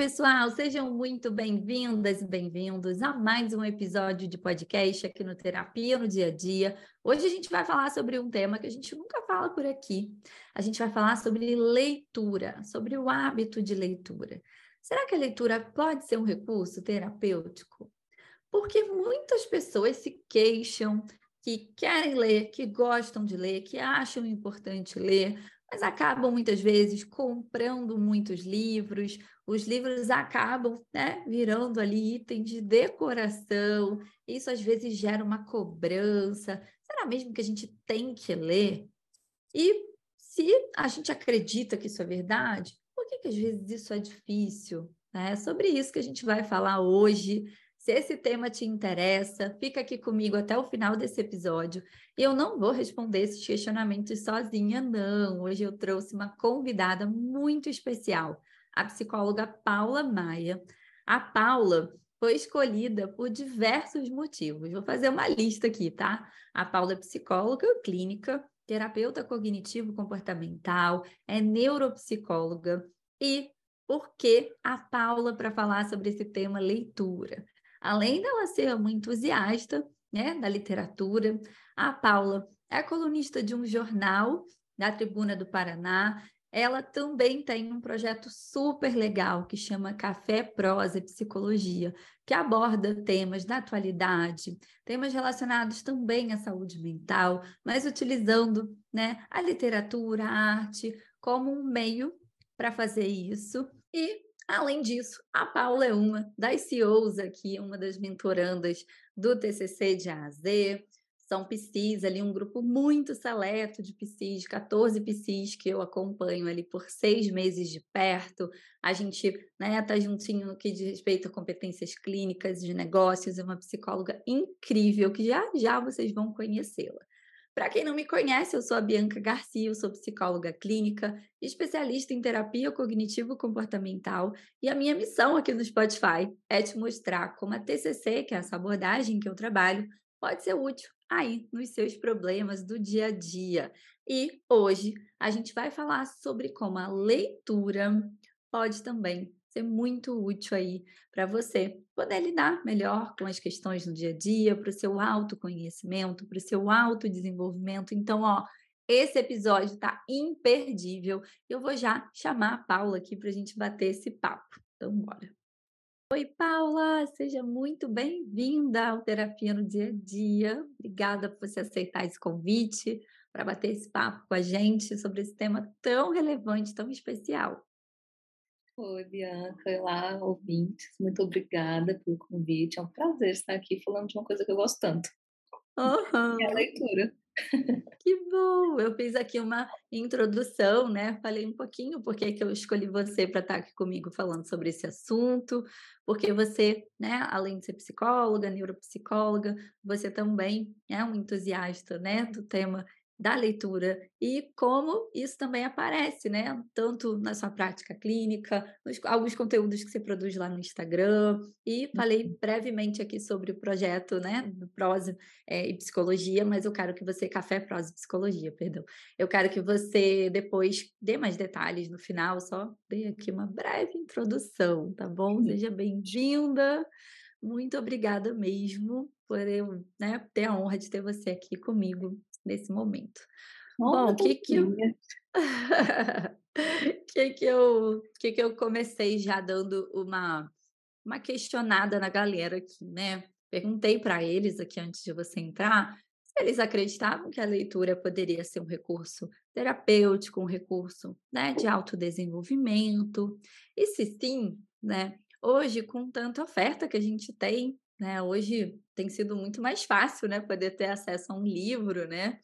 pessoal, sejam muito bem-vindas e bem-vindos a mais um episódio de podcast aqui no Terapia no Dia a Dia. Hoje a gente vai falar sobre um tema que a gente nunca fala por aqui. A gente vai falar sobre leitura, sobre o hábito de leitura. Será que a leitura pode ser um recurso terapêutico? Porque muitas pessoas se queixam que querem ler, que gostam de ler, que acham importante ler, mas acabam muitas vezes comprando muitos livros. Os livros acabam né, virando ali itens de decoração. Isso às vezes gera uma cobrança. Será mesmo que a gente tem que ler? E se a gente acredita que isso é verdade, por que, que às vezes isso é difícil? É sobre isso que a gente vai falar hoje se esse tema te interessa, fica aqui comigo até o final desse episódio. E eu não vou responder esses questionamentos sozinha, não. Hoje eu trouxe uma convidada muito especial, a psicóloga Paula Maia. A Paula foi escolhida por diversos motivos. Vou fazer uma lista aqui, tá? A Paula é psicóloga clínica, terapeuta cognitivo comportamental, é neuropsicóloga e por que a Paula para falar sobre esse tema leitura? Além dela ser uma entusiasta né, da literatura, a Paula é colunista de um jornal da Tribuna do Paraná. Ela também tem um projeto super legal que chama Café Prosa e Psicologia, que aborda temas da atualidade, temas relacionados também à saúde mental, mas utilizando né, a literatura, a arte como um meio para fazer isso. E Além disso, a Paula é uma das CEOs aqui, uma das mentorandas do TCC de A a Z. São PCs ali, um grupo muito seleto de PCs, 14 PCs que eu acompanho ali por seis meses de perto. A gente né, tá juntinho no que diz respeito a competências clínicas de negócios, é uma psicóloga incrível que já já vocês vão conhecê-la. Para quem não me conhece, eu sou a Bianca Garcia, eu sou psicóloga clínica, especialista em terapia cognitivo-comportamental, e a minha missão aqui no Spotify é te mostrar como a TCC, que é essa abordagem que eu trabalho, pode ser útil aí nos seus problemas do dia a dia. E hoje a gente vai falar sobre como a leitura pode também ser muito útil aí para você poder lidar melhor com as questões no dia a dia, para o seu autoconhecimento, para o seu autodesenvolvimento. Então, ó, esse episódio está imperdível. Eu vou já chamar a Paula aqui para a gente bater esse papo. Então, bora. Oi, Paula, seja muito bem-vinda ao Terapia no Dia a Dia. Obrigada por você aceitar esse convite para bater esse papo com a gente sobre esse tema tão relevante, tão especial. Oi, Bianca, olá, ouvintes. Muito obrigada pelo convite. É um prazer estar aqui falando de uma coisa que eu gosto tanto. Uhum. É a leitura. Que bom! Eu fiz aqui uma introdução, né? Falei um pouquinho por que eu escolhi você para estar aqui comigo falando sobre esse assunto, porque você, né, além de ser psicóloga, neuropsicóloga, você também é um entusiasta, né, do tema da leitura e como isso também aparece, né? Tanto na sua prática clínica, nos, alguns conteúdos que você produz lá no Instagram. E falei uhum. brevemente aqui sobre o projeto, né? Do Prosa é, e Psicologia, mas eu quero que você, Café Prosa e Psicologia, perdão. Eu quero que você depois dê mais detalhes no final, só dê aqui uma breve introdução, tá bom? Uhum. Seja bem-vinda. Muito obrigada mesmo por eu né, ter a honra de ter você aqui comigo nesse momento. Bom, o que que eu... que que eu que que eu comecei já dando uma uma questionada na galera aqui, né? Perguntei para eles aqui antes de você entrar se eles acreditavam que a leitura poderia ser um recurso terapêutico, um recurso né, de autodesenvolvimento. E se sim, né? Hoje, com tanta oferta que a gente tem, né? Hoje tem sido muito mais fácil, né? Poder ter acesso a um livro, né?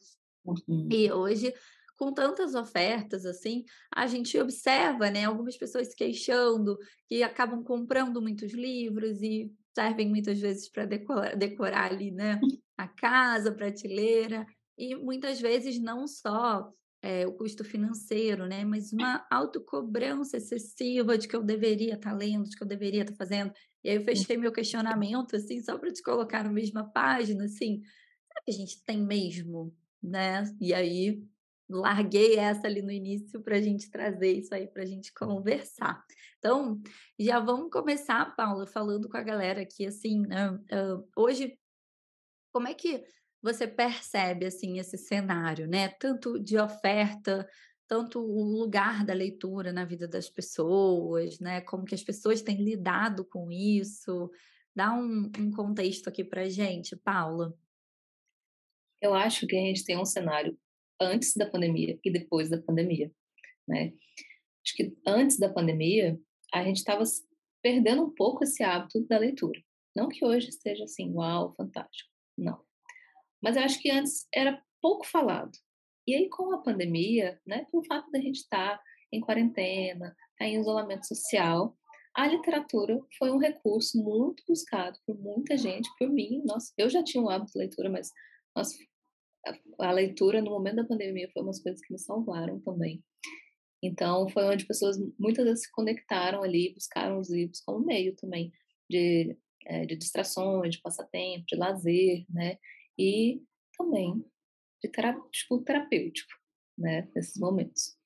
Uhum. E hoje, com tantas ofertas assim, a gente observa, né, algumas pessoas se queixando que acabam comprando muitos livros e servem muitas vezes para decorar, decorar ali, né, a casa, a prateleira, e muitas vezes não só é, o custo financeiro, né? Mas uma autocobrança excessiva de que eu deveria estar tá lendo, de que eu deveria estar tá fazendo. E aí eu fechei meu questionamento, assim, só para te colocar na mesma página, assim, será que a gente tem mesmo né? E aí larguei essa ali no início para a gente trazer isso aí para a gente conversar. Então, já vamos começar, Paula, falando com a galera aqui, assim, né? hoje, como é que você percebe, assim, esse cenário, né? Tanto de oferta, tanto o lugar da leitura na vida das pessoas, né? Como que as pessoas têm lidado com isso. Dá um, um contexto aqui para gente, Paula. Eu acho que a gente tem um cenário antes da pandemia e depois da pandemia, né? Acho que antes da pandemia a gente estava perdendo um pouco esse hábito da leitura. Não que hoje esteja assim, uau, fantástico. Não. Mas eu acho que antes era pouco falado. E aí, com a pandemia, né, pelo fato da gente estar tá em quarentena, tá em isolamento social, a literatura foi um recurso muito buscado por muita gente, por mim. Nossa, eu já tinha um hábito de leitura, mas nossa, a leitura no momento da pandemia foi umas coisas que me salvaram também. Então, foi onde pessoas muitas vezes se conectaram ali, buscaram os livros como meio também de, é, de distrações, de passatempo, de lazer, né? E também de tipo, terapêutico, né? Nesses momentos.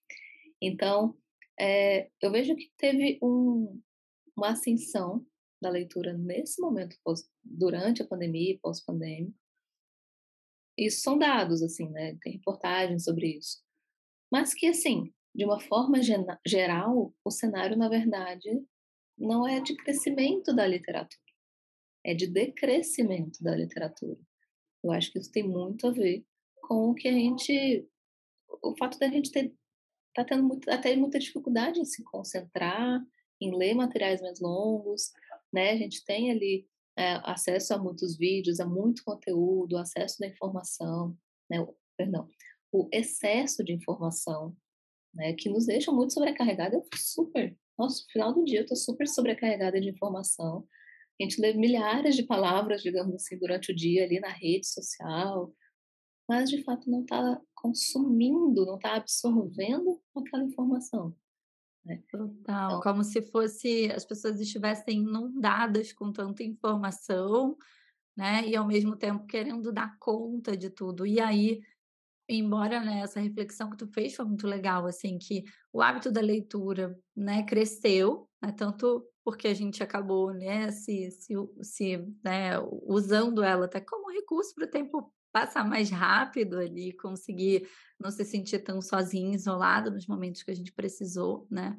Então, é, eu vejo que teve um, uma ascensão da leitura nesse momento, durante a pandemia e pós-pandêmico, isso são dados, assim, né? Tem reportagens sobre isso. Mas que, assim, de uma forma geral, o cenário, na verdade, não é de crescimento da literatura, é de decrescimento da literatura. Eu acho que isso tem muito a ver com o que a gente. O fato da gente ter tá tendo muito, até muita dificuldade em se concentrar, em ler materiais mais longos, né? A gente tem ali é, acesso a muitos vídeos, a muito conteúdo, acesso da informação, né, perdão, o excesso de informação, né, que nos deixa muito sobrecarregada. Eu super, nossa, no final do dia eu estou super sobrecarregada de informação. A gente lê milhares de palavras, digamos assim, durante o dia ali na rede social, mas de fato não está consumindo, não está absorvendo aquela informação. Né? Total, então, como se fosse as pessoas estivessem inundadas com tanta informação, né? E ao mesmo tempo querendo dar conta de tudo. E aí, embora né, essa reflexão que tu fez foi muito legal, assim, que o hábito da leitura, né, cresceu, né, tanto porque a gente acabou, né, se, se, se né, usando ela até como recurso para o tempo passar mais rápido ali, conseguir não se sentir tão sozinho, isolado nos momentos que a gente precisou, né?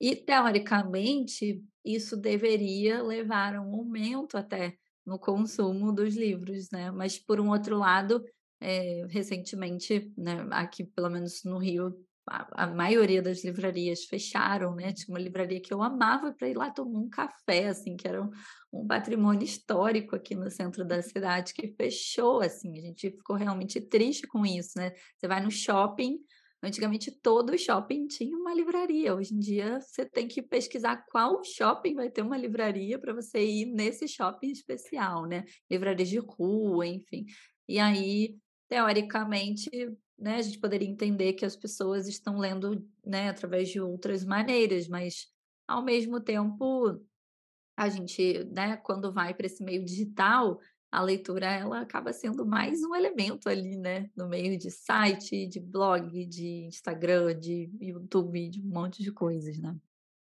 E teoricamente isso deveria levar a um aumento até no consumo dos livros, né? Mas por um outro lado, é, recentemente, né, aqui pelo menos no Rio a, a, maioria das livrarias fecharam, né? Tinha uma livraria que eu amava para ir lá tomar um café, assim, que era um, um, patrimônio histórico aqui no centro da cidade, que fechou, assim. A gente ficou realmente triste com isso, né? Você vai no shopping, antigamente todo shopping tinha uma livraria. Hoje em dia você tem que pesquisar qual shopping vai ter uma livraria para você ir nesse shopping especial, né? Livrarias de rua, enfim. E aí, teoricamente, né, a gente poderia entender que as pessoas estão lendo né, através de outras maneiras, mas ao mesmo tempo a gente, né, quando vai para esse meio digital, a leitura ela acaba sendo mais um elemento ali, né, no meio de site, de blog, de Instagram, de YouTube, de um monte de coisas, né?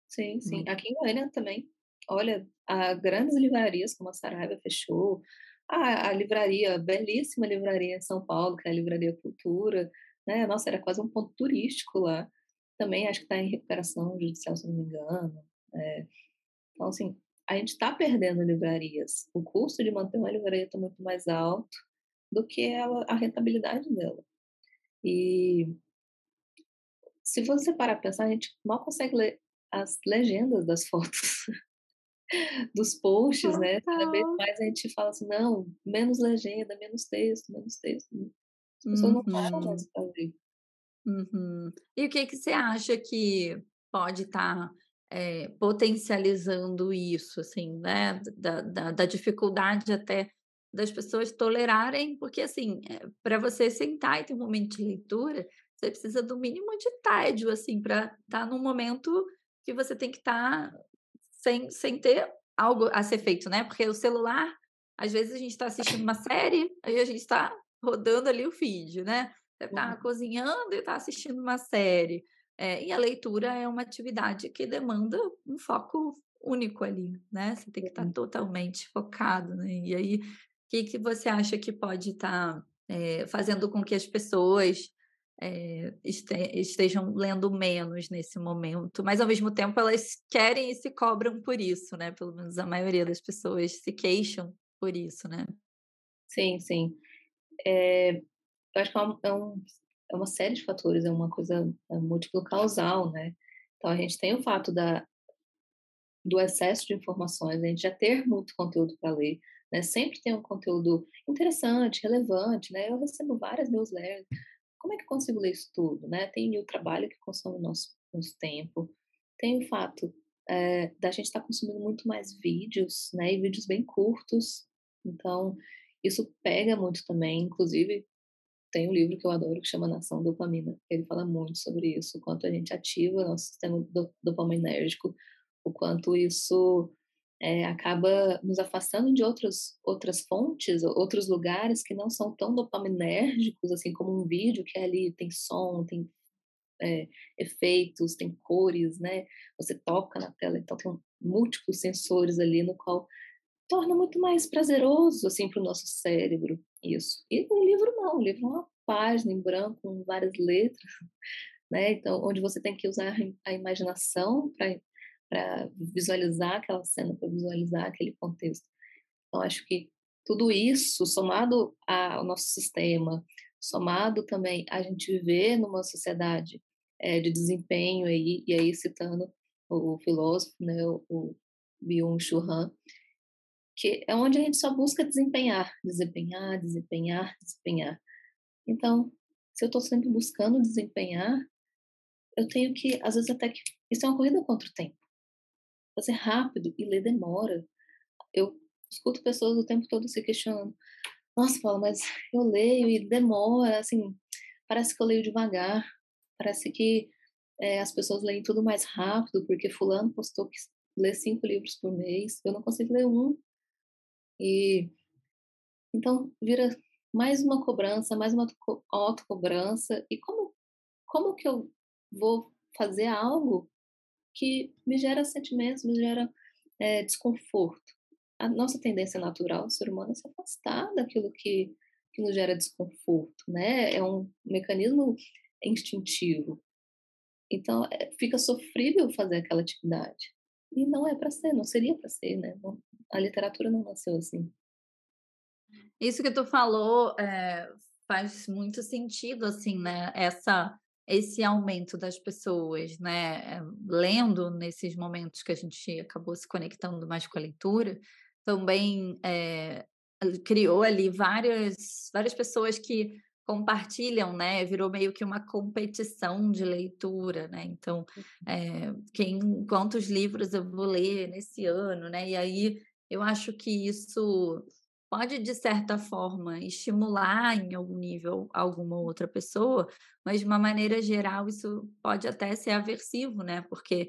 Sim, sim. Aqui em Goiânia também. Olha, a grandes livrarias como a Saraiva fechou, a, a livraria, belíssima livraria em São Paulo, que é a Livraria Cultura, né? Nossa, era quase um ponto turístico lá. Também acho que está em recuperação judicial, se não me engano. É. Então, assim, a gente está perdendo livrarias. O custo de manter uma livraria está muito mais alto do que a rentabilidade dela. E se você parar para pensar, a gente mal consegue ler as legendas das fotos dos posts, né? Cada vez mais a gente fala assim, não, menos legenda, menos texto, menos texto. As pessoas uhum. não param mais para ler. Uhum. E o que, que você acha que pode estar tá, é, potencializando isso, assim, né? Da, da, da, dificuldade até das pessoas tolerarem, porque, assim, eh, para você sentar e ter um momento de leitura, você precisa do mínimo de tédio, assim, para estar tá num momento que você tem que estar tá sem, sem ter algo a ser feito, né? Porque o celular, às vezes a gente está assistindo uma série, aí a gente está rodando ali o feed, né? Você está uhum. cozinhando e está assistindo uma série. É, e a leitura é uma atividade que demanda um foco único ali, né? Você tem que estar tá totalmente focado, né? E aí, o que, que você acha que pode estar tá, é, fazendo com que as pessoas é, este, estejam lendo menos nesse momento, mas ao mesmo tempo elas querem e se cobram por isso, né? Pelo menos a maioria das pessoas se queixam por isso, né? Sim, sim. É, eu acho que é, é, um, é uma série de fatores, é uma coisa é múltiplo causal, né? Então a gente tem o fato da, do excesso de informações, a gente já ter muito conteúdo para ler, né? Sempre tem um conteúdo interessante, relevante, né? Eu recebo várias newsletters. Como é que eu consigo ler isso tudo, né? Tem o trabalho que consome nosso, nosso tempo, tem o fato é, da gente estar tá consumindo muito mais vídeos, né? E vídeos bem curtos. Então, isso pega muito também. Inclusive, tem um livro que eu adoro que chama Nação Dopamina. Ele fala muito sobre isso, o quanto a gente ativa nosso sistema dopaminérgico o quanto isso é, acaba nos afastando de outros, outras fontes, outros lugares que não são tão dopaminérgicos, assim como um vídeo que ali tem som, tem é, efeitos, tem cores, né? Você toca na tela, então tem múltiplos sensores ali no qual torna muito mais prazeroso assim para o nosso cérebro isso. E o livro não, o livro é uma página em branco com várias letras, né? Então onde você tem que usar a imaginação para para visualizar aquela cena, para visualizar aquele contexto. Então, acho que tudo isso, somado ao nosso sistema, somado também a gente viver numa sociedade é, de desempenho, aí, e aí citando o, filósofo, né, o, o Byung-Chul Han, que é onde a gente só busca desempenhar, desempenhar, desempenhar, desempenhar. Então, se eu estou sempre buscando desempenhar, eu tenho que, às vezes até que, isso é uma corrida contra o tempo fazer rápido e ler demora. Eu escuto pessoas o tempo todo se questionando. Nossa, Paula, mas eu leio e demora, assim, parece que eu leio devagar, parece que é, as pessoas leem tudo mais rápido, porque fulano postou que lê cinco livros por mês, eu não consigo ler um. E então vira mais uma cobrança, mais uma autocobrança. E como, como que eu vou fazer algo que me gera sentimentos, me gera é, desconforto. A nossa tendência natural, o ser humano, é se afastar daquilo que, que nos gera desconforto, né? É um mecanismo instintivo. Então, é, fica sofrível fazer aquela atividade. E não é para ser, não seria para ser, né? A literatura não nasceu assim. Isso que tu falou é, faz muito sentido, assim, né? Essa esse aumento das pessoas, né, lendo nesses momentos que a gente acabou se conectando mais com a leitura, também é, criou ali várias, várias pessoas que compartilham, né? Virou meio que uma competição de leitura, né? Então, é, quem, quantos livros eu vou ler nesse ano, né? E aí eu acho que isso pode, de certa forma, estimular em algum nível alguma outra pessoa, mas de uma maneira geral isso pode até ser aversivo, né? Porque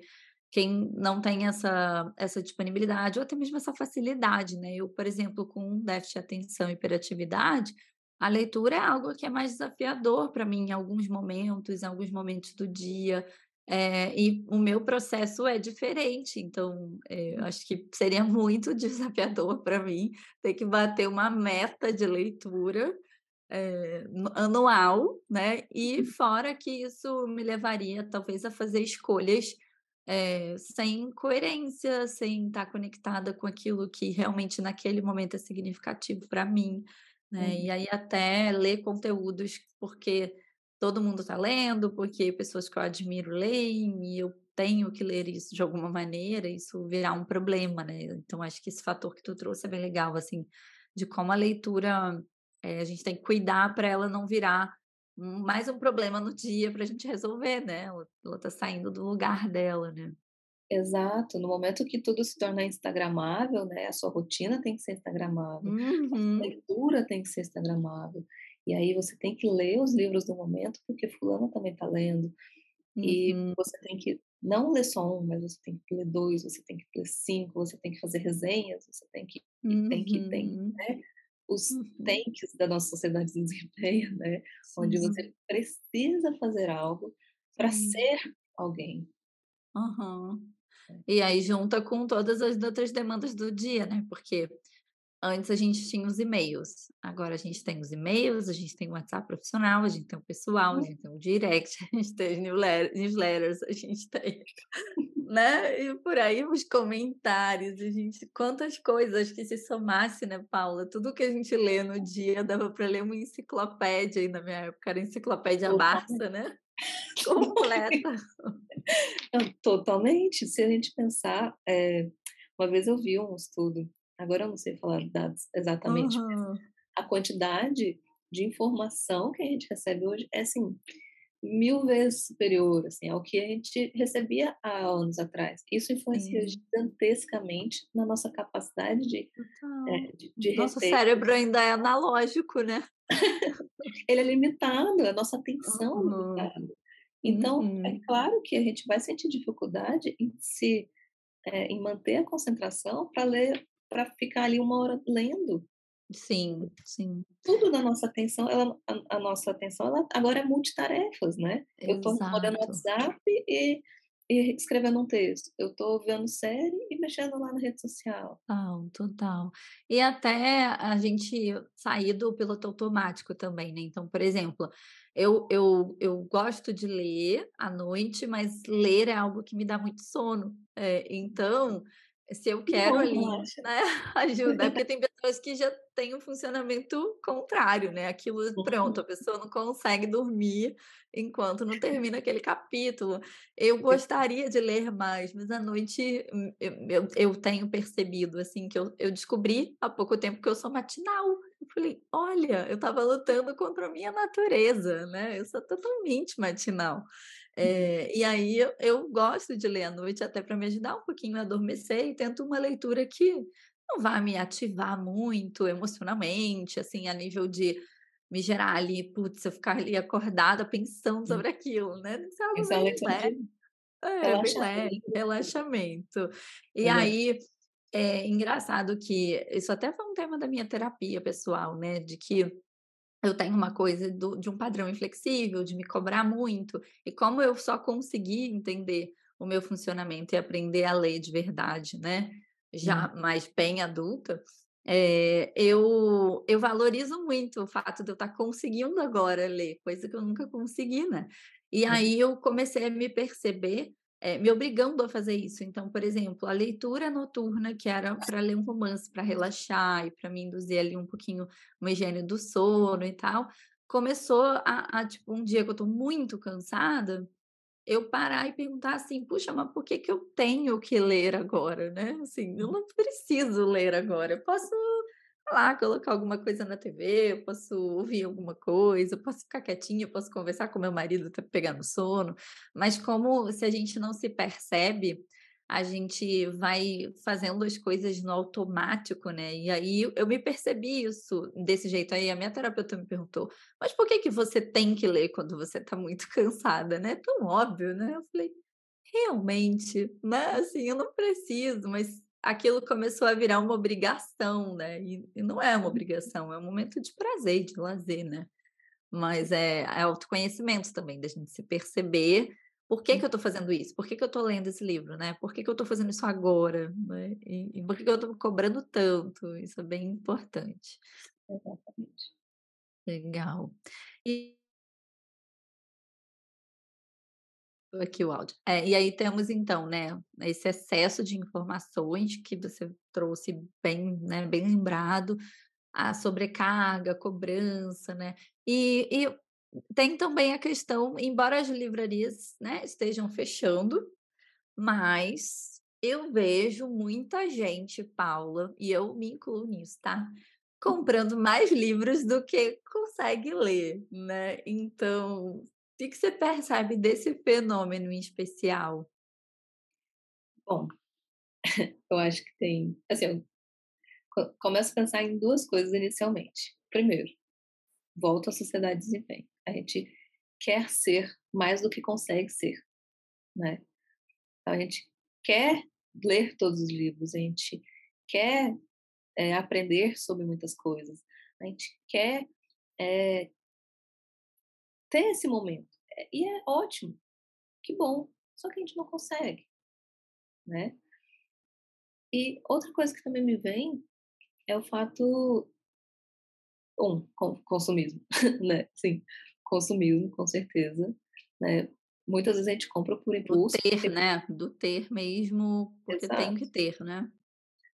quem não tem essa, essa disponibilidade ou até mesmo essa facilidade, né? Eu, por exemplo, com déficit de atenção e hiperatividade, a leitura é algo que é mais desafiador para mim em alguns momentos, em alguns momentos do dia. É, e o meu processo é diferente, então é, acho que seria muito desafiador para mim ter que bater uma meta de leitura é, anual, né? E uhum. fora que isso me levaria talvez a fazer escolhas sem coerência, sem estar conectada com aquilo que realmente naquele momento é significativo para mim, né? Uhum. E aí até ler conteúdos porque todo mundo está lendo, porque pessoas que eu admiro leem e eu tenho que ler isso de alguma maneira, isso virar um problema, né? Então acho que esse fator que tu trouxe é bem legal, assim, de como a leitura é, a gente tem que cuidar para ela não virar mais um problema no dia para a gente resolver, né? Ela está saindo do lugar dela, né? Exato. No momento que tudo se torna instagramável, né? A sua rotina tem que ser instagramável, uhum. a leitura tem que ser instagramável. E aí você tem que ler os livros do momento, porque fulano também está lendo. E uhum. você tem que não ler só um, mas você tem que ler dois, você tem que ler cinco, você tem que fazer resenhas, você tem que, uhum. tem que, tem, uhum. né? os uhum. tanks da nossa sociedade de desempenho, né? Onde você precisa fazer algo para ser alguém. Uhum. E aí junta com todas as outras demandas do dia, né? Porque Antes a gente tinha os e-mails, agora a gente tem os e-mails, a gente tem o WhatsApp profissional, a gente tem o pessoal, a uhum. gente tem o direct, a gente tem as newsletters, a gente tem, né? E por aí os comentários, a gente, quantas coisas que se somasse, né, Paula? Tudo que a gente lê no dia dava para ler uma enciclopédia aí na minha época, era enciclopédia Barça, né? Completa. Totalmente. Se a gente pensar, é, uma vez eu vi um estudo agora eu não sei falar os dados exatamente, uhum. a quantidade de informação que a gente recebe hoje é assim mil vezes superior assim ao que a gente recebia há anos atrás. Isso influencia gigantescamente na nossa capacidade de, é, de, de nosso cérebro ainda é analógico, né? Ele é limitado, a nossa atenção uhum. é limitada. Então, é uhum. é claro que a gente vai sentir dificuldade em se é, em manter a concentração para ler para ficar ali uma hora lendo. Sim, sim. Tudo da nossa atenção, ela, a, a nossa atenção ela agora é multitarefas, né? Exato. Eu estou respondendo WhatsApp e, e escrevendo um texto. Eu estou vendo série e mexendo lá na rede social. Total, total. E até a gente sair do piloto automático também, né? Então, por exemplo, eu, eu, eu gosto de ler à noite, mas ler é algo que me dá muito sono. É, então, se eu quero ali, né, ajuda, porque tem pessoas que já têm um funcionamento contrário, né? Aquilo, pronto, a pessoa não consegue dormir enquanto não termina aquele capítulo. Eu gostaria de ler mais, mas à noite hum, eu, eu tenho percebido, assim, que eu, eu descobri há pouco tempo que eu sou matinal. Eu falei, olha, eu estava lutando contra a minha natureza, né? Eu sou totalmente matinal. É, e aí eu, eu, gosto de ler à noite até para me ajudar um pouquinho a adormecer e tento uma leitura que não vai me ativar muito emocionalmente, assim, a nível de me gerar ali, putz, eu ficar ali acordada pensando sobre aquilo, né? Isso é algo bem leve. É, bem leve, relaxamento. E aí, é engraçado que isso até foi um tema da minha terapia pessoal, né? De que eu tenho uma coisa do, de um padrão inflexível, de me cobrar muito. E como eu só consegui entender o meu funcionamento e aprender a ler de verdade, né? Já hum. mais bem adulta, é, eu, eu valorizo muito o fato de eu estar conseguindo agora ler, coisa que eu nunca consegui, né? E hum. aí eu comecei a me perceber é, me obrigando a fazer isso. Então, por exemplo, a leitura noturna, que era para ler um romance, para relaxar e para me induzir ali um pouquinho uma higiene do sono e tal, começou a, a tipo, um dia que eu estou muito cansada, eu parar e perguntar assim, puxa, mas por que, que eu tenho que ler agora, né? Assim, eu não preciso ler agora, eu posso lá, colocar alguma coisa na TV, eu posso ouvir alguma coisa, eu posso ficar quietinha, eu posso conversar com meu marido até pegar no sono, mas como se a gente não se percebe, a gente vai fazendo as coisas no automático, né? E aí eu me percebi isso desse jeito. Aí a minha terapeuta me perguntou: "Mas por que que você tem que ler quando você está muito cansada, né? É tão óbvio, né?" Eu falei: "Realmente, né? Assim, eu não preciso, mas aquilo começou a virar uma obrigação, né? E, e, não é uma obrigação, é um momento de prazer, de lazer, né? Mas é, é autoconhecimento também, da gente se perceber por que, que eu estou fazendo isso? Por que, que eu estou lendo esse livro, né? Por que, que eu estou fazendo isso agora? Né? E, e por que, que eu estou cobrando tanto? Isso é bem importante. Exatamente. Legal. E aqui o áudio. É, e aí temos então, né, esse excesso de informações que você trouxe bem, né, bem lembrado, a sobrecarga, a cobrança, né? E, e tem também a questão, embora as livrarias, né, estejam fechando, mas eu vejo muita gente, Paula, e eu me incluo nisso, tá? Comprando mais livros do que consegue ler, né? Então, que, que você percebe desse fenômeno em especial? Bom, eu acho que tem. Assim, eu começo a pensar em duas coisas inicialmente. Primeiro, volta à sociedade de desempenho. A gente quer ser mais do que consegue ser, né? Então, a gente quer ler todos os livros, a gente quer é, aprender sobre muitas coisas. A gente quer é, ter esse momento. E é ótimo, que bom. Só que a gente não consegue, né? E outra coisa que também me vem é o fato um, consumismo, né? Sim, consumismo, com certeza, né? Muitas vezes a gente compra por impulso. Do ter, né? Do ter mesmo, porque Exato. tem que ter, né?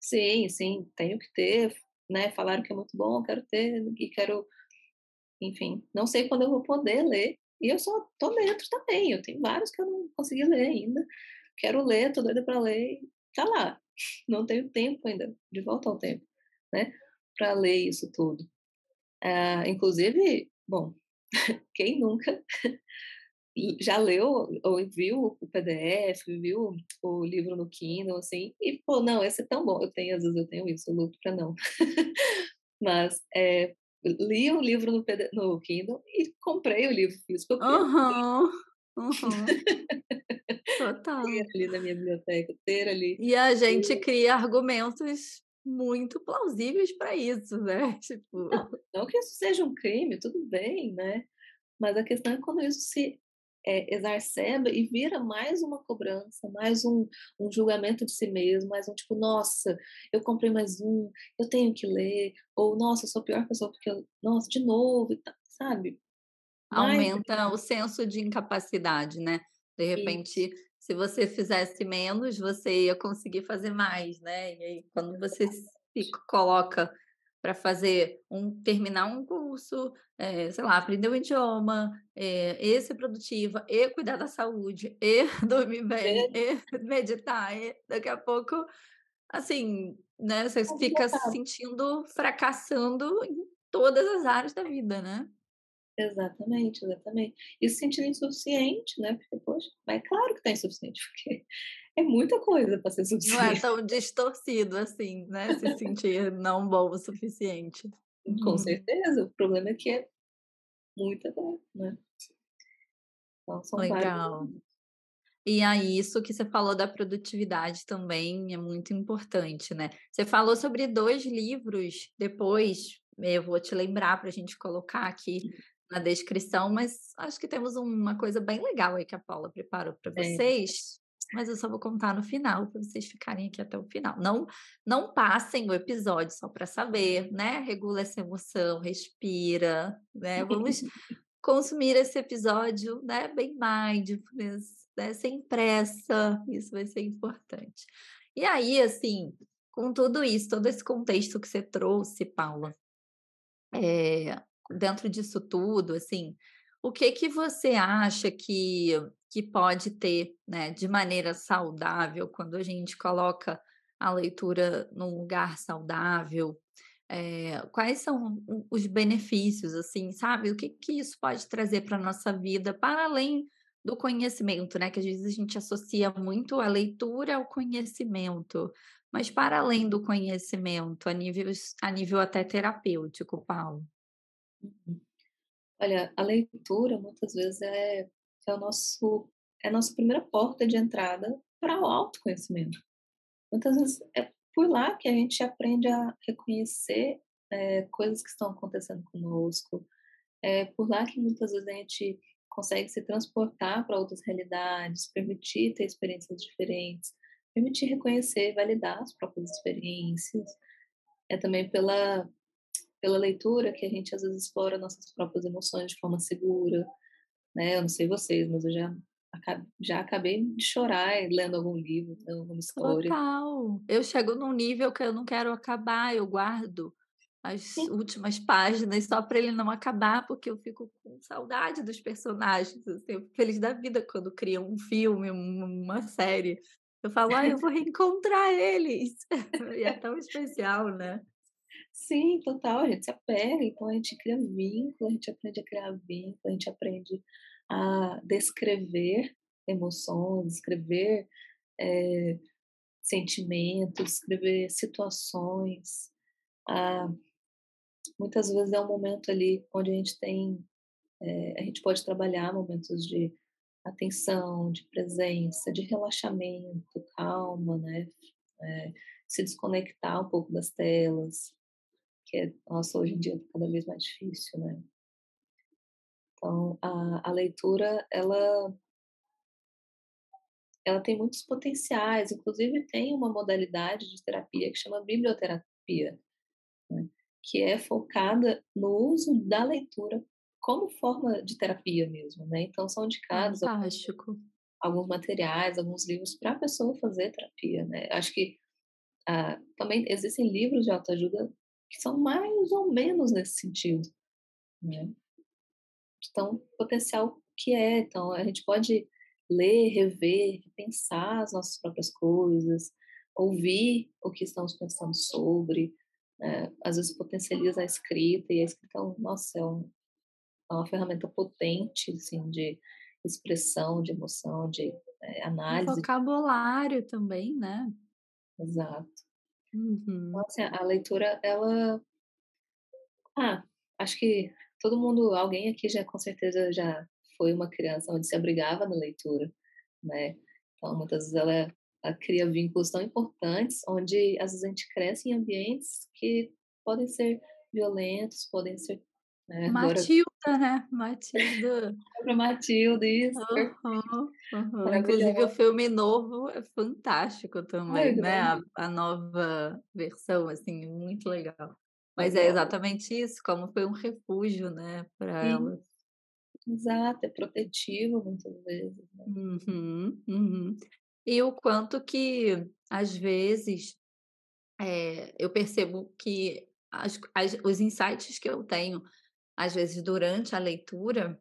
Sim, sim, tenho que ter, né? Falaram que é muito bom, quero ter e quero, enfim, não sei quando eu vou poder ler. E eu só tô dentro também. Eu tenho vários que eu não consegui ler ainda. Quero ler, tô doida para ler. Tá lá. Não tenho tempo ainda, de volta ao tempo, né? Para ler isso tudo. Uh, inclusive, bom, quem nunca já leu ou viu o PDF, viu o livro no Kindle, assim, e pô, não, esse é tão bom. Eu tenho, às vezes eu tenho isso, eu luto para não. Mas é, li o livro no, no Kindle e comprei o livro físico. Uhum, uhum. Total. Ter ali na minha biblioteca, ter ali. E a gente cria argumentos muito plausíveis para isso, né? Tipo... Não, não que isso seja um crime, tudo bem, né? Mas a questão é quando isso se é, exacerba e vira mais uma cobrança, mais um, um julgamento de si mesmo, mais um tipo, nossa, eu comprei mais um, eu tenho que ler, ou nossa, eu sou a pior pessoa porque eu, nossa, de novo, sabe? Aumenta o senso de incapacidade, né? De repente, Isso. se você fizesse menos, você ia conseguir fazer mais, né? E aí, quando você se coloca para fazer um terminar um curso, é, sei lá, aprender um idioma, é, e ser produtiva, e cuidar da saúde, e dormir bem, e meditar, e daqui a pouco, assim, né, você fica se sentindo fracassando em todas as áreas da vida, né? Exatamente, exatamente. E se sentindo insuficiente, né? Porque, poxa, mas é claro que está insuficiente, porque é muita coisa para ser suficiente. Não é tão distorcido assim, né? Se sentir não bom o suficiente. Com hum. certeza. O problema é que é muita coisa, né? Então, são Legal. Vários... E aí, isso que você falou da produtividade também é muito importante, né? Você falou sobre dois livros, depois eu vou te lembrar para a gente colocar aqui na descrição, mas acho que temos uma coisa bem legal aí que a Paula preparou para vocês. Mas eu só vou contar no final para vocês ficarem aqui até o final. Não, não passem o episódio só para saber, né? Regula essa emoção, respira, né? Vamos consumir esse episódio, né? Bem mindfulness, né? Sem pressa. Isso vai ser importante. E aí, assim, com tudo isso, todo esse contexto que você trouxe, Paula, é, dentro disso tudo, assim, o que que você acha que, que pode ter, né, de maneira saudável quando a gente coloca a leitura num lugar saudável? É, quais são os benefícios, assim, sabe? O que que isso pode trazer para a nossa vida, para além do conhecimento, né? Que às vezes a gente associa muito a leitura ao conhecimento, mas para além do conhecimento, a nível, a nível até terapêutico, Paulo. Uhum. Olha, a leitura muitas vezes é, é, o nosso, é a nossa primeira porta de entrada para o autoconhecimento. Muitas vezes é por lá que a gente aprende a reconhecer é, coisas que estão acontecendo conosco. É por lá que muitas vezes a gente consegue se transportar para outras realidades, permitir ter experiências diferentes, permitir reconhecer e validar as próprias experiências. É também pela pela leitura que a gente às vezes explora nossas próprias emoções de forma segura, né? Eu não sei vocês, mas eu já já acabei de chorar lendo algum livro, lendo alguma história. Total. Eu chego num nível que eu não quero acabar, eu guardo as Sim. últimas páginas só para ele não acabar, porque eu fico com saudade dos personagens. Assim, eu fico feliz da vida quando criam um filme, uma série. Eu falo, ah, eu vou reencontrar eles. e é tão especial, né? Sim, total, a gente se apega, então a gente cria vínculo, a gente aprende a criar vínculo, a gente aprende a descrever emoções, descrever é, sentimentos, descrever situações. Ah, muitas vezes é um momento ali onde a gente tem, é, a gente pode trabalhar momentos de atenção, de presença, de relaxamento, calma, né? É, se desconectar um pouco das telas, que é, nossa, hoje em dia é cada vez mais difícil, né? Então, a, a leitura, ela ela tem muitos potenciais, inclusive tem uma modalidade de terapia que chama biblioterapia, né? que é focada no uso da leitura como forma de terapia mesmo, né? Então são indicados alguns, alguns, materiais, alguns livros para a pessoa fazer terapia, né? Acho que ah, também existem livros de autoajuda que são mais ou menos nesse sentido, né? Então, potencial que é, então a gente pode ler, rever, pensar as nossas próprias coisas, ouvir o que estamos pensando sobre, né? às vezes potencializa a escrita e a escrita, é nossa, é, um, é uma ferramenta potente, assim, de expressão, de emoção, de é, análise. vocabulário também, né? Exato. Uhum. Então, assim, a leitura, ela... Ah, acho que todo mundo, alguém aqui já com certeza já foi uma criança onde se abrigava na leitura, né? Então, muitas vezes ela, ela cria vínculos tão importantes, onde às vezes a gente cresce em ambientes que podem ser violentos, podem ser né? Matilda, Agora... né? Matilda. Para Matilda, isso. Uhum, uhum. Inclusive o filme novo é fantástico também, Ai, né? A, a, nova versão, assim, muito legal. Mas é exatamente isso, como foi um refúgio, né, para ela. Exato, é protetivo muitas vezes. Né? Uhum, uhum. E o quanto que, às vezes, é, eu percebo que as, as, os insights que eu tenho, às vezes, durante a leitura,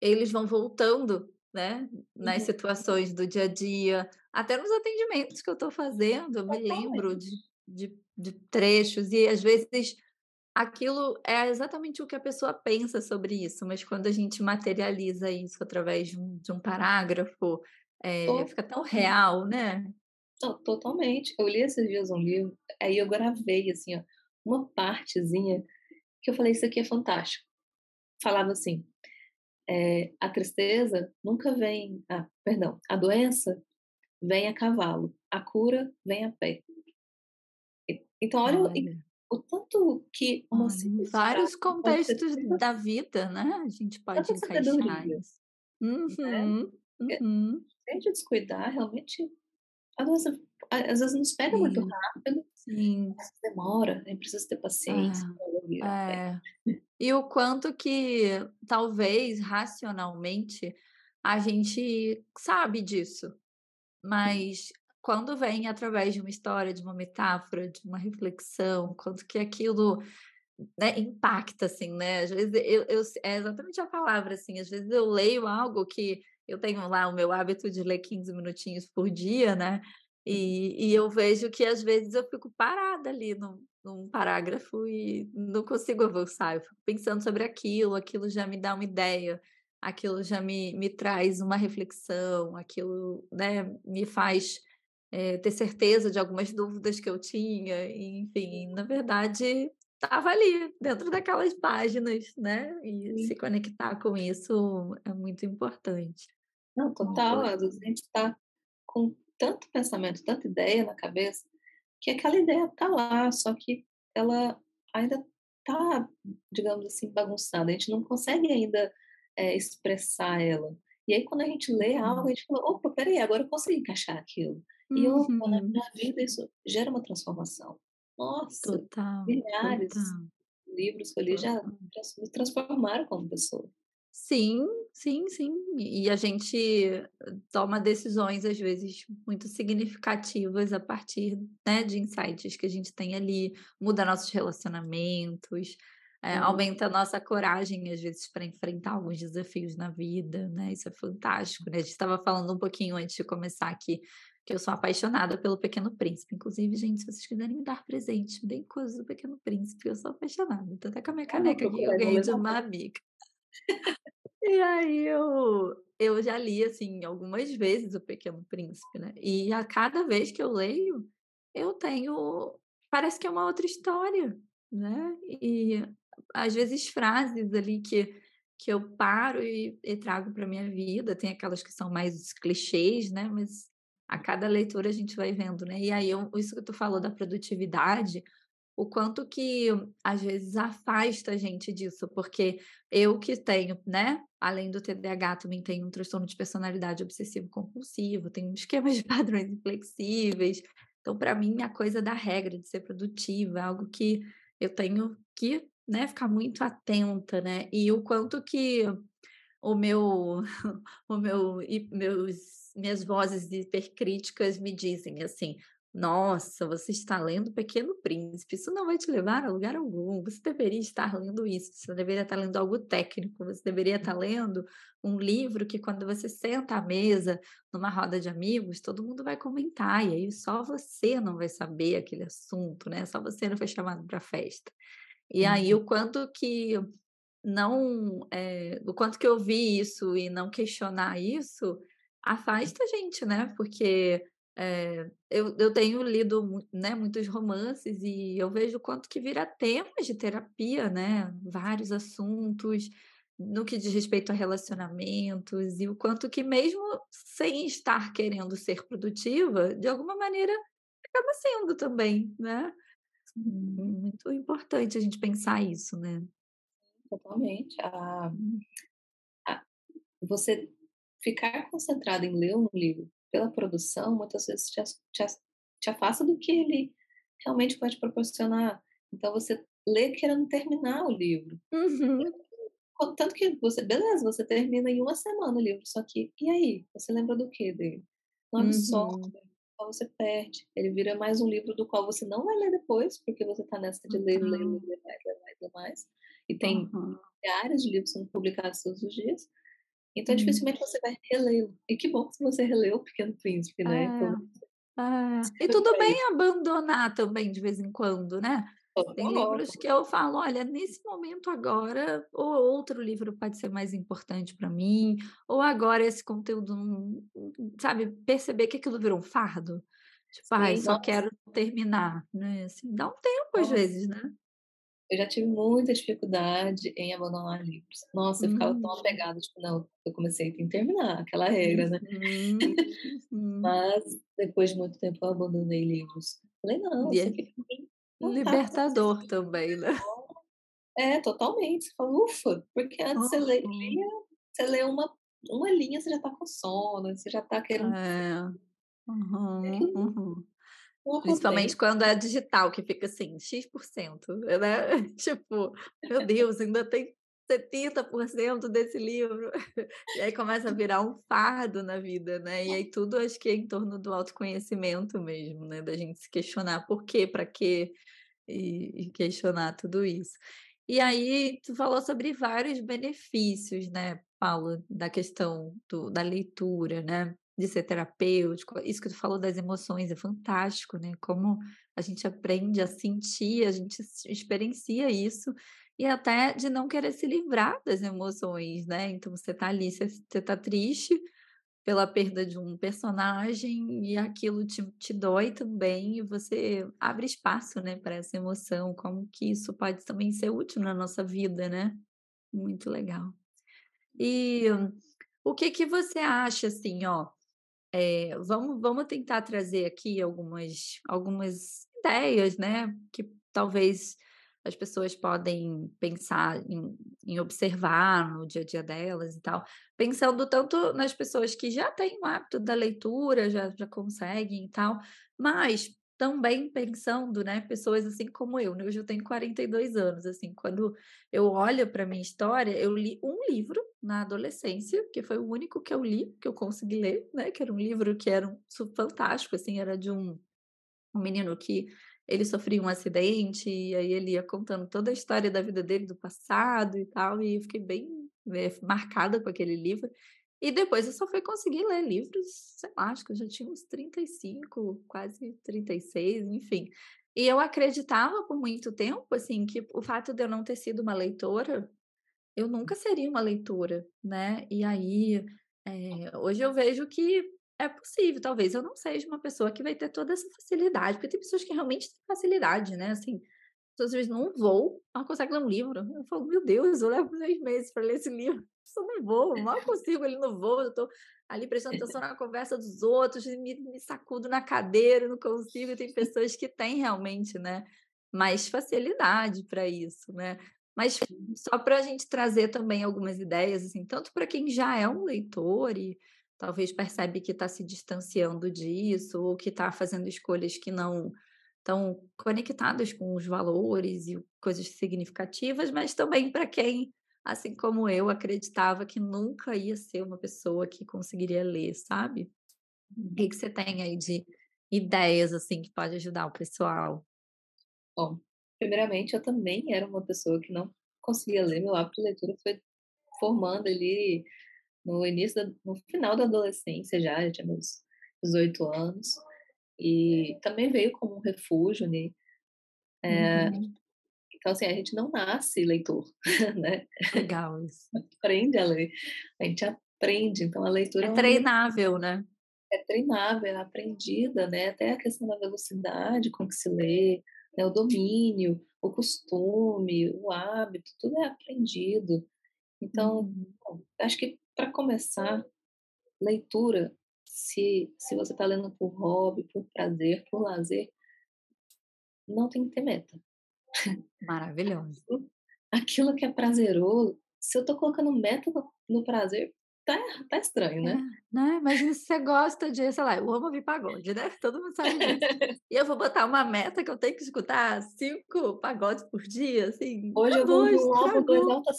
eles vão voltando né? Nas uhum. situações do dia a dia, até nos atendimentos que eu estou fazendo, eu me lembro de, de, de, trechos, e às vezes aquilo é exatamente o que a pessoa pensa sobre isso, mas quando a gente materializa isso através de um, de um parágrafo, é, fica tão real, né? Não, totalmente. Eu li esses dias um livro, aí eu gravei, assim, ó, uma partezinha que eu falei, isso aqui é fantástico. Falava assim, é, a tristeza nunca vem, ah, perdão, a doença vem a cavalo, a cura vem a pé. Então, olha, olha o tanto que uma hum, vários contextos da vida, né? A gente pode encaixar isso. Uhum, né? uhum. Se a gente descuidar, realmente a doença às vezes nos pega Sim. muito rápido. Sim. Demora, nem precisa ter paciência. Ah, é. E o quanto que talvez racionalmente a gente sabe disso, mas quando vem através de uma história, de uma metáfora, de uma reflexão, quanto que aquilo né, impacta, assim, né? Às vezes eu, eu, é exatamente a palavra, assim, às vezes eu leio algo que eu tenho lá o meu hábito de ler 15 minutinhos por dia, né? E, e eu vejo que às vezes eu fico parada ali num, num parágrafo e não consigo avançar. Eu fico pensando sobre aquilo, aquilo já me dá uma ideia, aquilo já me, me traz uma reflexão, aquilo né, me faz é, ter certeza de algumas dúvidas que eu tinha, enfim, na verdade estava ali dentro daquelas páginas, né? E Sim. se conectar com isso é muito importante. Não, total. Às vezes a gente está com tanto pensamento, tanta ideia na cabeça, que aquela ideia está lá, só que ela ainda está, digamos assim, bagunçada. A gente não consegue ainda é, expressar ela. E aí, quando a gente lê algo, a gente fala: opa, peraí, agora eu consigo encaixar aquilo. E eu, uhum. na minha vida isso gera uma transformação. Nossa, total, milhares de livros que eu li já me transformaram como pessoa. Sim, sim, sim. E a gente toma decisões, às vezes, muito significativas a partir né, de insights que a gente tem ali, muda nossos relacionamentos, é, aumenta a nossa coragem, às vezes, para enfrentar alguns desafios na vida, né? Isso é fantástico, né? A gente estava falando um pouquinho antes de começar aqui que eu sou apaixonada pelo Pequeno Príncipe. Inclusive, gente, se vocês quiserem me dar presente, me deem coisas do Pequeno Príncipe, eu sou apaixonada. Tô até com a minha caneca aqui, eu ganhei de uma amiga. E aí eu, eu já li, assim, algumas vezes o Pequeno Príncipe, né? E a cada vez que eu leio, eu tenho... Parece que é uma outra história, né? E às vezes frases ali que que eu paro e, e trago para minha vida. Tem aquelas que são mais clichês, né? Mas a cada leitura a gente vai vendo, né? E aí, eu, isso que tu falou da produtividade, o quanto que às vezes afasta a gente disso, porque eu que tenho, né, além do TDAH, também tenho um transtorno de personalidade obsessivo compulsivo, tenho um esquema de padrões inflexíveis. Então, para mim, a coisa da regra de ser produtiva é algo que eu tenho que, né, ficar muito atenta, né? E o quanto que o meu o meu meus minhas vozes hipercríticas me dizem assim: nossa, você está lendo Pequeno Príncipe, isso não vai te levar a lugar algum. Você deveria estar lendo isso, você deveria estar lendo algo técnico, você deveria estar lendo um livro que, quando você senta à mesa, numa roda de amigos, todo mundo vai comentar, e aí só você não vai saber aquele assunto, né? Só você não foi chamado para a festa. E aí, uhum. o quanto que não, é, o quanto que eu vi isso e não questionar isso, afasta a gente, né? Porque é, eu, eu tenho lido né, muitos romances e eu vejo quanto que vira temas de terapia, né? Vários assuntos no que diz respeito a relacionamentos e o quanto que mesmo sem estar querendo ser produtiva, de alguma maneira acaba sendo também, né? Muito importante a gente pensar isso, né? Totalmente. Ah, ah, você ficar concentrado em ler um livro pela produção, muitas vezes te, te, te afasta do que ele realmente pode proporcionar. Então, você lê querendo terminar o livro. Uhum. Tanto que você, beleza, você termina em uma semana o livro, só que, e aí? Você lembra do que dele? Não absorve, uhum. Então você perde. Ele vira mais um livro do qual você não vai ler depois, porque você está nessa de ler, ler, ler, ler mais, ler mais, ler mais. E tem uhum. milhares de livros sendo publicados todos os dias. Então, hum. dificilmente você vai relê-lo. E que bom que você releu O Pequeno Príncipe, né? Então, ah, e tudo bem abandonar também de vez em quando, né? Tem livros que eu falo, olha, nesse momento agora, ou outro livro pode ser mais importante para mim, ou agora esse conteúdo, sabe, perceber que aquilo virou um fardo. Tipo, Sim, ai, só nossa. quero terminar, né? Assim, dá um tempo às vezes, né? Eu já tive muita dificuldade em abandonar livros. Nossa, eu ficava tão hum. apegada, tipo, não, eu comecei a terminar, aquela regra, né? Uhum. uhum. Mas depois de muito tempo eu abandonei livros. Falei, não, isso aqui é libertador também, né? É, totalmente. Você fala, ufa, porque antes você lia, você lê uma, uma linha, você já tá com sono, você já tá querendo. É. Uhum, uhum. Principalmente quando é digital, que fica assim, X%, né? tipo, meu Deus, ainda tem 70% desse livro. E aí começa a virar um fardo na vida, né? E aí tudo acho que é em torno do autoconhecimento mesmo, né? Da gente se questionar por quê, para quê, e, e questionar tudo isso. E aí, tu falou sobre vários benefícios, né, Paula, da questão do, da leitura, né? De ser terapêutico. Isso que tu falou das emoções é fantástico, né? Como a gente aprende a sentir, a gente experiencia isso e até de não querer se livrar das emoções, né? Então você tá ali, você, você tá triste pela perda de um personagem e aquilo te, te dói também e você abre espaço, né, para essa emoção, como que isso pode também ser útil na nossa vida, né? Muito legal. E o que que você acha, assim, ó, é, vamos, vamos tentar trazer aqui algumas, algumas ideias, né? Que talvez as pessoas podem pensar em, em, observar no dia a dia delas e tal, pensando tanto nas pessoas que já têm o hábito da leitura, já, já conseguem e tal, mas também pensando, né, pessoas assim como eu, né? Hoje eu tenho 42 anos, assim, quando eu olho para minha história, eu li um livro na adolescência, que foi o único que eu li, que eu consegui ler, né, que era um livro que era um, fantástico, assim, era de um, um menino que ele sofria um acidente e aí ele ia contando toda a história da vida dele do passado e tal, e eu fiquei bem é, marcada com aquele livro. E depois eu só fui conseguir ler livros, sei lá, acho que eu já tinha uns 35, quase 36, enfim. E eu acreditava por muito tempo, assim, que o fato de eu não ter sido uma leitora, eu nunca seria uma leitora, né? E aí, é, hoje eu vejo que é possível, talvez eu não seja uma pessoa que vai ter toda essa facilidade, porque tem pessoas que realmente têm facilidade, né? Assim, às vezes não vou, ela consegue ler um livro. Eu falo, meu Deus, eu levo seis meses para ler esse livro. Eu não vou, mal consigo ele no voo, eu estou ali prestando atenção na conversa dos outros, me, me sacudo na cadeira, não consigo. Tem pessoas que têm realmente, né, mais facilidade para isso, né? Mas só para a gente trazer também algumas ideias, assim, tanto para quem já é um leitor e talvez percebe que está se distanciando disso, ou que está fazendo escolhas que não estão conectadas com os valores e coisas significativas, mas também para quem, assim como eu, acreditava que nunca ia ser uma pessoa que conseguiria ler, sabe? O que, que você tem aí de ideias assim que pode ajudar o pessoal? Bom, primeiramente eu também era uma pessoa que não conseguia ler, meu hábito de leitura foi formando ali no início, da, no final da adolescência já, já tinha meus 18 anos, e também veio como um refúgio, né? É, uhum. Então, assim, a gente não nasce leitor, né? Legal isso. Aprende a ler. A gente aprende, então a leitura... É, é treinável, né? É treinável, é aprendida, né? Até a questão da velocidade com que se lê, né? o domínio, o costume, o hábito, tudo é aprendido. Então, uhum. bom, acho que para começar, leitura, se, se você está lendo por hobby, por prazer, por lazer, não tem que ter meta. Maravilhoso. Aquilo que é prazeroso, se eu estou colocando meta no, no prazer, tá, tá estranho, né? É, né? Imagina se você gosta de, sei lá, eu amo ouvir pagode, né? Todo mundo sabe disso. e eu vou botar uma meta que eu tenho que escutar cinco pagodes por dia, assim. Hoje eu vou álbum dois alta.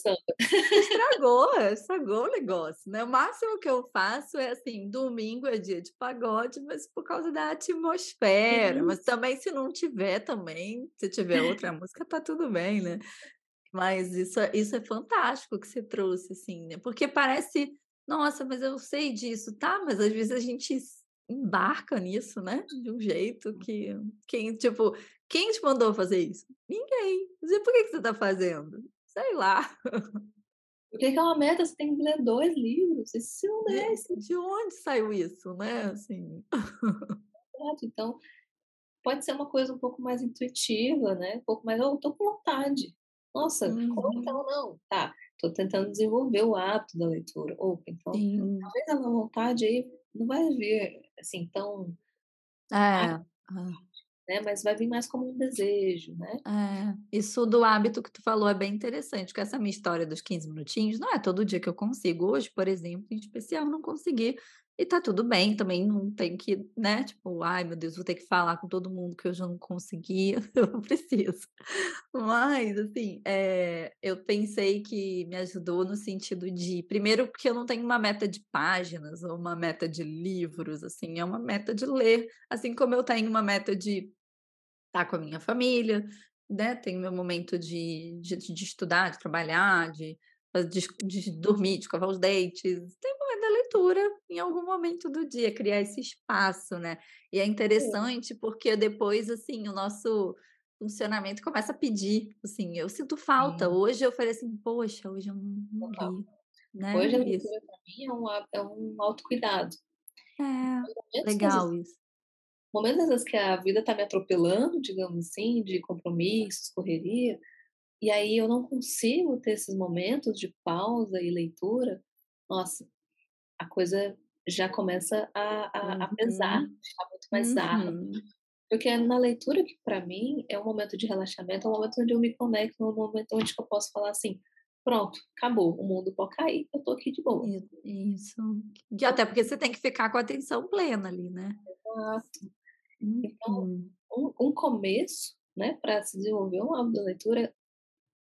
Estragou, estragou o negócio, né? O máximo que eu faço é assim, domingo é dia de pagode, mas por causa da atmosfera. Mas também se não tiver também, se tiver outra música, tá tudo bem, né? Mas isso, é, isso é fantástico que você trouxe, assim, né? Porque parece nossa, mas eu sei disso, tá? Mas às vezes a gente embarca nisso, né? De um jeito que quem, tipo, quem te mandou fazer isso? Ninguém. E por que, que você está fazendo? Sei lá. Porque é uma meta, você tem que ler dois livros. E se não ler, de onde saiu isso, né? Assim. Então, pode ser uma coisa um pouco mais intuitiva, né? Um pouco mais, eu oh, tô com vontade. Nossa, uhum. como então não? Tá, Estou tentando desenvolver o hábito da leitura. Opa, então, Sim. talvez a vontade aí não vai vir assim tão. É. Né? Mas vai vir mais como um desejo, né? É. Isso do hábito que tu falou é bem interessante, porque essa minha história dos 15 minutinhos não é todo dia que eu consigo. Hoje, por exemplo, em especial, não consegui e tá tudo bem, também não tem que, né? Tipo, ai meu Deus, vou ter que falar com todo mundo que eu já não consegui, eu não preciso. Mas, assim, é, eu pensei que me ajudou no sentido de, primeiro, porque eu não tenho uma meta de páginas ou uma meta de livros, assim, é uma meta de ler, assim como eu tenho uma meta de estar com a minha família, né? Tenho meu momento de, de, de estudar, de trabalhar, de de, de dormir, de escovar os dentes. Tem da leitura em algum momento do dia, criar esse espaço, né? E é interessante porque depois, assim, o nosso funcionamento começa a pedir, assim, eu sinto falta. Sim. Hoje eu falei assim, poxa, hoje eu não, não li. Né? Hoje a leitura para mim é um, é um autocuidado. É, legal vezes, isso. Momentos às vezes que a vida está me atropelando, digamos assim, de compromissos, correria, e aí eu não consigo ter esses momentos de pausa e leitura, nossa, a coisa já começa a, a, uhum. a pesar, ficar muito mais uhum. Porque na leitura, que para mim é um momento de relaxamento, é um momento onde eu me conecto, é um momento onde eu posso falar assim: pronto, acabou, o mundo pode cair, eu tô aqui de boa. Isso. E até porque você tem que ficar com a atenção plena ali, né? Exato. Então, uhum. Então, um, um começo, né, para se desenvolver um hábito de leitura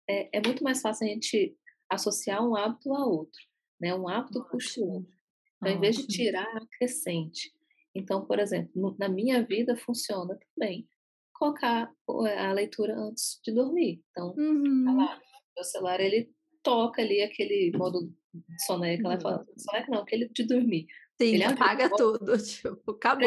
é, é muito mais fácil a gente associar um hábito a outro, né? Um hábito puxa o outro. Em vez de tirar, acrescente. Então, por exemplo, na minha vida funciona também colocar a leitura antes de dormir. Então, uhum. tá lá, meu celular ele toca ali aquele modo soneca, ela fala, soneca não, aquele de dormir. Sim, ele apaga tudo, tipo, acabou.